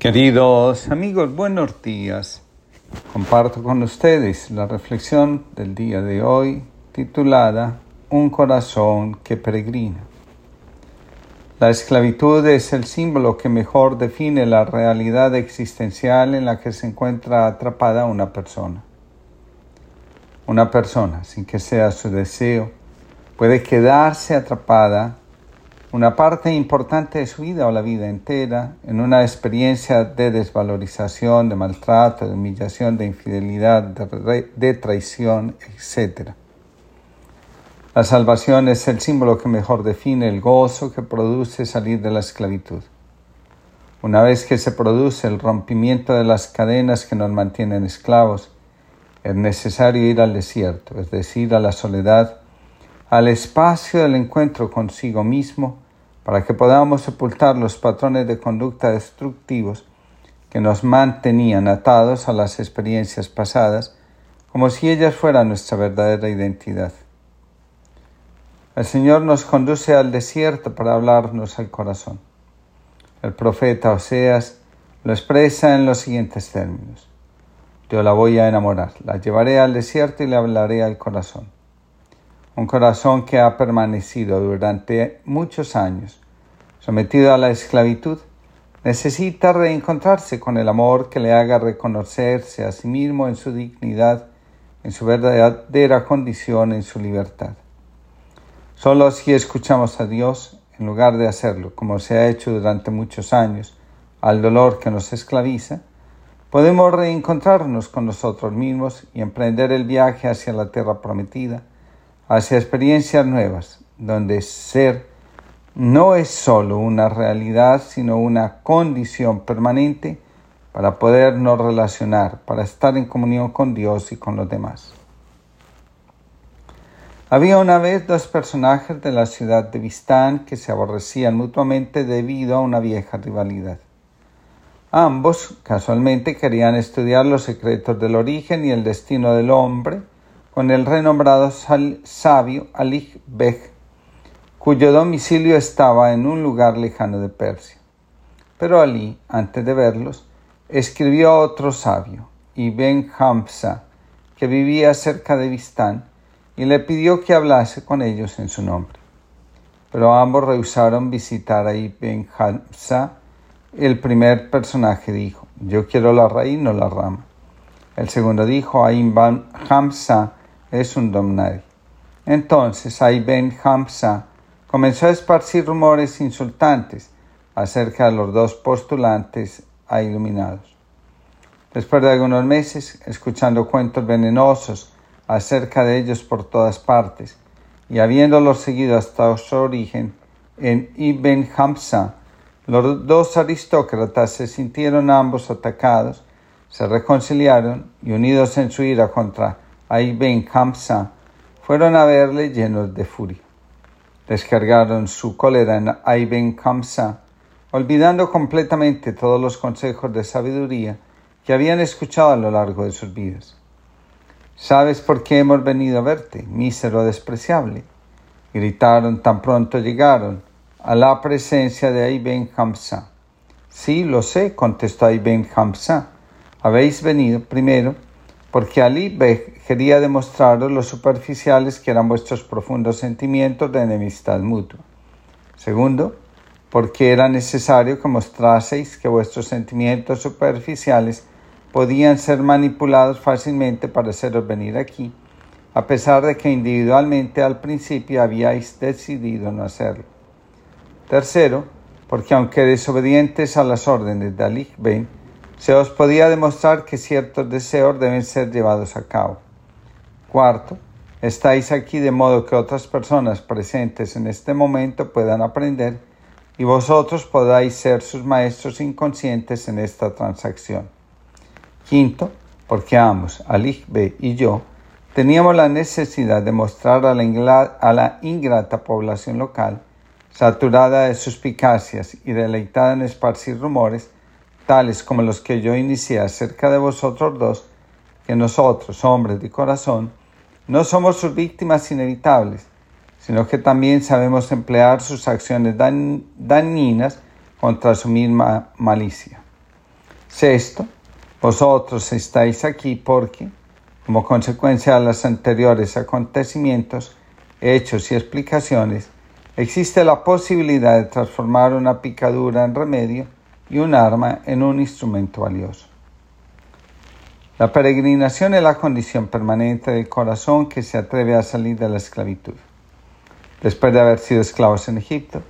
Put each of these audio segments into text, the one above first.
Queridos amigos, buenos días. Comparto con ustedes la reflexión del día de hoy titulada Un corazón que peregrina. La esclavitud es el símbolo que mejor define la realidad existencial en la que se encuentra atrapada una persona. Una persona, sin que sea su deseo, puede quedarse atrapada una parte importante de su vida o la vida entera en una experiencia de desvalorización, de maltrato, de humillación, de infidelidad, de, traición, etc. La salvación es el símbolo que mejor define el gozo que produce salir de la esclavitud. Una vez que se produce el rompimiento de las cadenas que nos mantienen esclavos, es necesario ir al desierto, es decir, a la soledad, al espacio del encuentro consigo mismo, para que podamos sepultar los patrones de conducta destructivos que nos mantenían atados a las experiencias pasadas, como si ellas fueran nuestra verdadera identidad. El Señor nos conduce al desierto para hablarnos al corazón. El profeta Oseas lo expresa en los siguientes términos. Yo la voy a enamorar, la llevaré al desierto y le hablaré al corazón un corazón que ha permanecido durante muchos años sometido a la esclavitud, necesita reencontrarse con el amor que le haga reconocerse a sí mismo en su dignidad, en su verdadera condición, en su libertad. Solo si escuchamos a Dios, en lugar de hacerlo, como se ha hecho durante muchos años, al dolor que nos esclaviza, podemos reencontrarnos con nosotros mismos y emprender el viaje hacia la tierra prometida, hacia experiencias nuevas, donde ser no es sólo una realidad, sino una condición permanente para podernos relacionar, para estar en comunión con Dios y con los demás. Había una vez dos personajes de la ciudad de Vistán que se aborrecían mutuamente debido a una vieja rivalidad. Ambos casualmente querían estudiar los secretos del origen y el destino del hombre con el renombrado sabio Ali Beg, cuyo domicilio estaba en un lugar lejano de Persia. Pero Ali, antes de verlos, escribió a otro sabio, Ibn Hamza, que vivía cerca de Vistán, y le pidió que hablase con ellos en su nombre. Pero ambos rehusaron visitar a Ibn Hamza. El primer personaje dijo, yo quiero la raíz, no la rama. El segundo dijo, a Ibn Hamza es un don Entonces Ben Hamza comenzó a esparcir rumores insultantes acerca de los dos postulantes a iluminados. Después de algunos meses, escuchando cuentos venenosos acerca de ellos por todas partes, y habiéndolos seguido hasta su origen en Ibn Hamza, los dos aristócratas se sintieron ambos atacados, se reconciliaron y unidos en su ira contra Ben Hamza, fueron a verle llenos de furia. Descargaron su cólera en Ben Hamza, olvidando completamente todos los consejos de sabiduría que habían escuchado a lo largo de sus vidas. ¿Sabes por qué hemos venido a verte, mísero despreciable? Gritaron tan pronto llegaron a la presencia de Ben Hamza. Sí, lo sé, contestó Hamza. Habéis venido primero porque Ali quería demostraros lo superficiales que eran vuestros profundos sentimientos de enemistad mutua. Segundo, porque era necesario que mostraseis que vuestros sentimientos superficiales podían ser manipulados fácilmente para haceros venir aquí, a pesar de que individualmente al principio habíais decidido no hacerlo. Tercero, porque aunque desobedientes a las órdenes de Ali Ben, se os podía demostrar que ciertos deseos deben ser llevados a cabo. Cuarto, estáis aquí de modo que otras personas presentes en este momento puedan aprender y vosotros podáis ser sus maestros inconscientes en esta transacción. Quinto, porque ambos, Ali B y yo, teníamos la necesidad de mostrar a la, a la ingrata población local, saturada de suspicacias y deleitada en esparcir rumores, como los que yo inicié acerca de vosotros dos, que nosotros, hombres de corazón, no somos sus víctimas inevitables, sino que también sabemos emplear sus acciones dañinas contra su misma malicia. Sexto, vosotros estáis aquí porque, como consecuencia de los anteriores acontecimientos, hechos y explicaciones, existe la posibilidad de transformar una picadura en remedio y un arma en un instrumento valioso. La peregrinación es la condición permanente del corazón que se atreve a salir de la esclavitud. Después de haber sido esclavos en Egipto,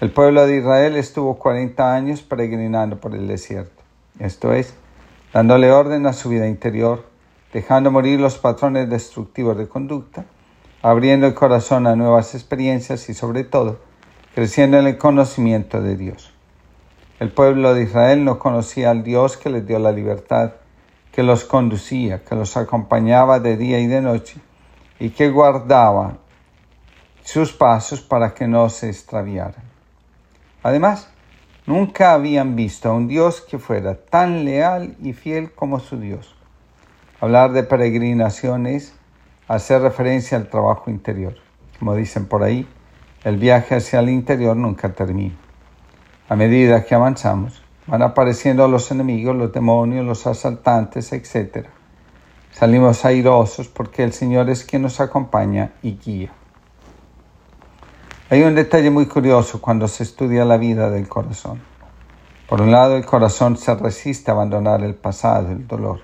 el pueblo de Israel estuvo 40 años peregrinando por el desierto, esto es, dándole orden a su vida interior, dejando morir los patrones destructivos de conducta, abriendo el corazón a nuevas experiencias y sobre todo, creciendo en el conocimiento de Dios. El pueblo de Israel no conocía al Dios que les dio la libertad, que los conducía, que los acompañaba de día y de noche y que guardaba sus pasos para que no se extraviaran. Además, nunca habían visto a un Dios que fuera tan leal y fiel como su Dios. Hablar de peregrinación es hacer referencia al trabajo interior. Como dicen por ahí, el viaje hacia el interior nunca termina. A medida que avanzamos, van apareciendo los enemigos, los demonios, los asaltantes, etc. Salimos airosos porque el Señor es quien nos acompaña y guía. Hay un detalle muy curioso cuando se estudia la vida del corazón. Por un lado, el corazón se resiste a abandonar el pasado, el dolor.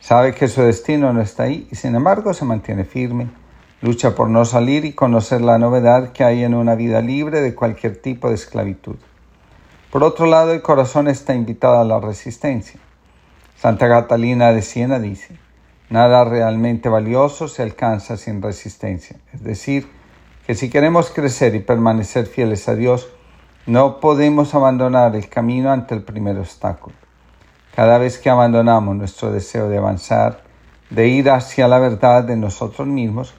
Sabe que su destino no está ahí y sin embargo se mantiene firme. Lucha por no salir y conocer la novedad que hay en una vida libre de cualquier tipo de esclavitud. Por otro lado, el corazón está invitado a la resistencia. Santa Catalina de Siena dice, nada realmente valioso se alcanza sin resistencia. Es decir, que si queremos crecer y permanecer fieles a Dios, no podemos abandonar el camino ante el primer obstáculo. Cada vez que abandonamos nuestro deseo de avanzar, de ir hacia la verdad de nosotros mismos,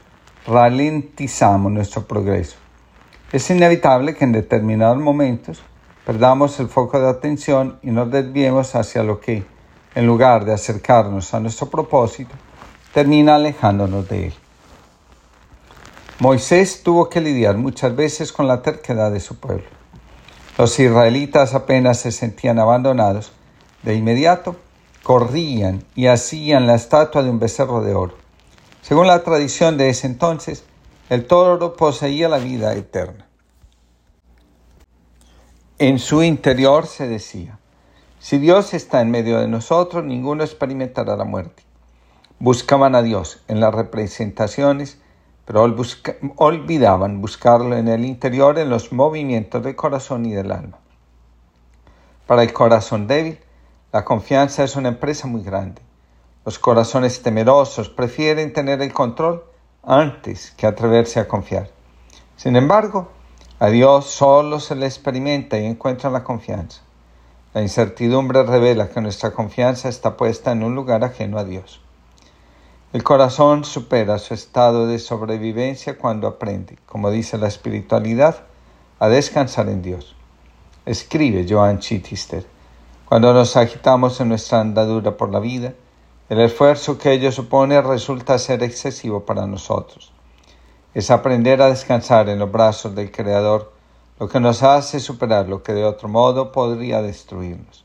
ralentizamos nuestro progreso. Es inevitable que en determinados momentos perdamos el foco de atención y nos desviemos hacia lo que, en lugar de acercarnos a nuestro propósito, termina alejándonos de él. Moisés tuvo que lidiar muchas veces con la terquedad de su pueblo. Los israelitas apenas se sentían abandonados, de inmediato corrían y hacían la estatua de un becerro de oro. Según la tradición de ese entonces, el toro poseía la vida eterna. En su interior se decía, si Dios está en medio de nosotros, ninguno experimentará la muerte. Buscaban a Dios en las representaciones pero olvidaban buscarlo en el interior, en los movimientos del corazón y del alma. Para el corazón débil, la confianza es una empresa muy grande. Los corazones temerosos prefieren tener el control antes que atreverse a confiar. Sin embargo, a Dios solo se le experimenta y encuentra la confianza. La incertidumbre revela que nuestra confianza está puesta en un lugar ajeno a Dios. El corazón supera su estado de sobrevivencia cuando aprende, como dice la espiritualidad, a descansar en Dios. Escribe Joan Chittister. Cuando nos agitamos en nuestra andadura por la vida, el esfuerzo que ello supone resulta ser excesivo para nosotros. Es aprender a descansar en los brazos del Creador lo que nos hace superar lo que de otro modo podría destruirnos.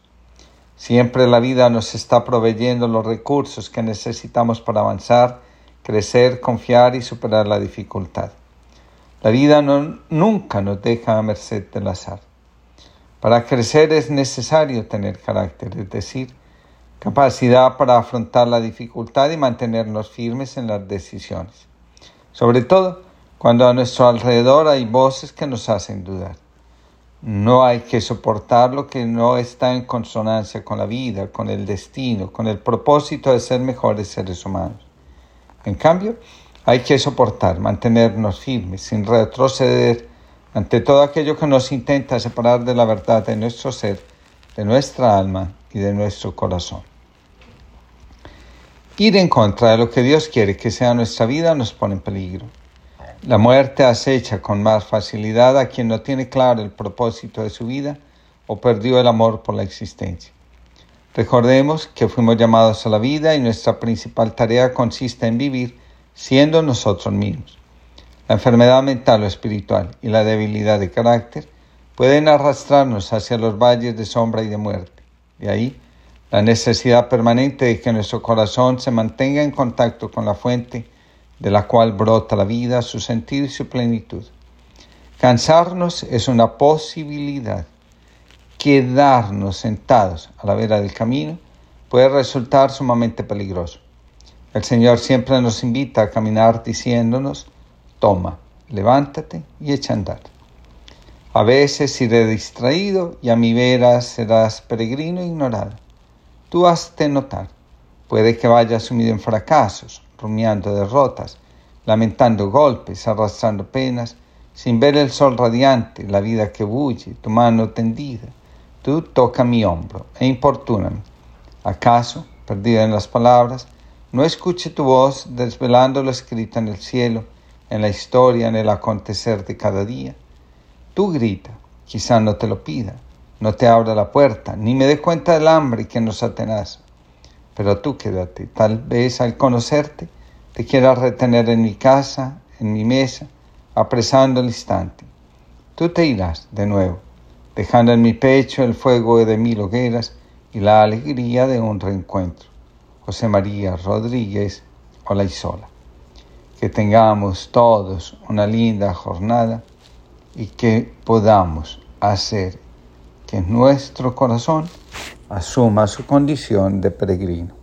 Siempre la vida nos está proveyendo los recursos que necesitamos para avanzar, crecer, confiar y superar la dificultad. La vida nunca nos deja a merced del azar. Para crecer es necesario tener carácter, es decir, capacidad para afrontar la dificultad y mantenernos firmes en las decisiones. Sobre todo cuando a nuestro alrededor hay voces que nos hacen dudar. No hay que soportar lo que no está en consonancia con la vida, con el destino, con el propósito de ser mejores seres humanos. En cambio, hay que soportar, mantenernos firmes, sin retroceder ante todo aquello que nos intenta separar de la verdad de nuestro ser, de nuestra alma y de nuestro corazón. Ir en contra de lo que Dios quiere que sea nuestra vida nos pone en peligro. La muerte acecha con más facilidad a quien no tiene claro el propósito de su vida o perdió el amor por la existencia. Recordemos que fuimos llamados a la vida y nuestra principal tarea consiste en vivir siendo nosotros mismos. La enfermedad mental o espiritual y la debilidad de carácter pueden arrastrarnos hacia los valles de sombra y de muerte. De ahí la necesidad permanente de que nuestro corazón se mantenga en contacto con la fuente de la cual brota la vida, su sentido y su plenitud. Cansarnos es una posibilidad. Quedarnos sentados a la vera del camino puede resultar sumamente peligroso. El Señor siempre nos invita a caminar diciéndonos, toma, levántate y echa a andar. A veces iré distraído y a mi vera serás peregrino e ignorado. Tú has de notar. Puede que vayas sumido en fracasos, rumiando derrotas, lamentando golpes, arrastrando penas, sin ver el sol radiante, la vida que bulle, tu mano tendida. Tú toca mi hombro e importúname. ¿Acaso, perdido en las palabras, no escuche tu voz desvelando lo escrito en el cielo, en la historia, en el acontecer de cada día? Tú grita, quizá no te lo pida, no te abra la puerta, ni me dé cuenta del hambre que nos atenaza. Pero tú quédate, tal vez al conocerte te quieras retener en mi casa, en mi mesa, apresando el instante. Tú te irás de nuevo, dejando en mi pecho el fuego de mil hogueras y la alegría de un reencuentro. José María Rodríguez Olaizola. Que tengamos todos una linda jornada y que podamos hacer que nuestro corazón asuma su condición de peregrino.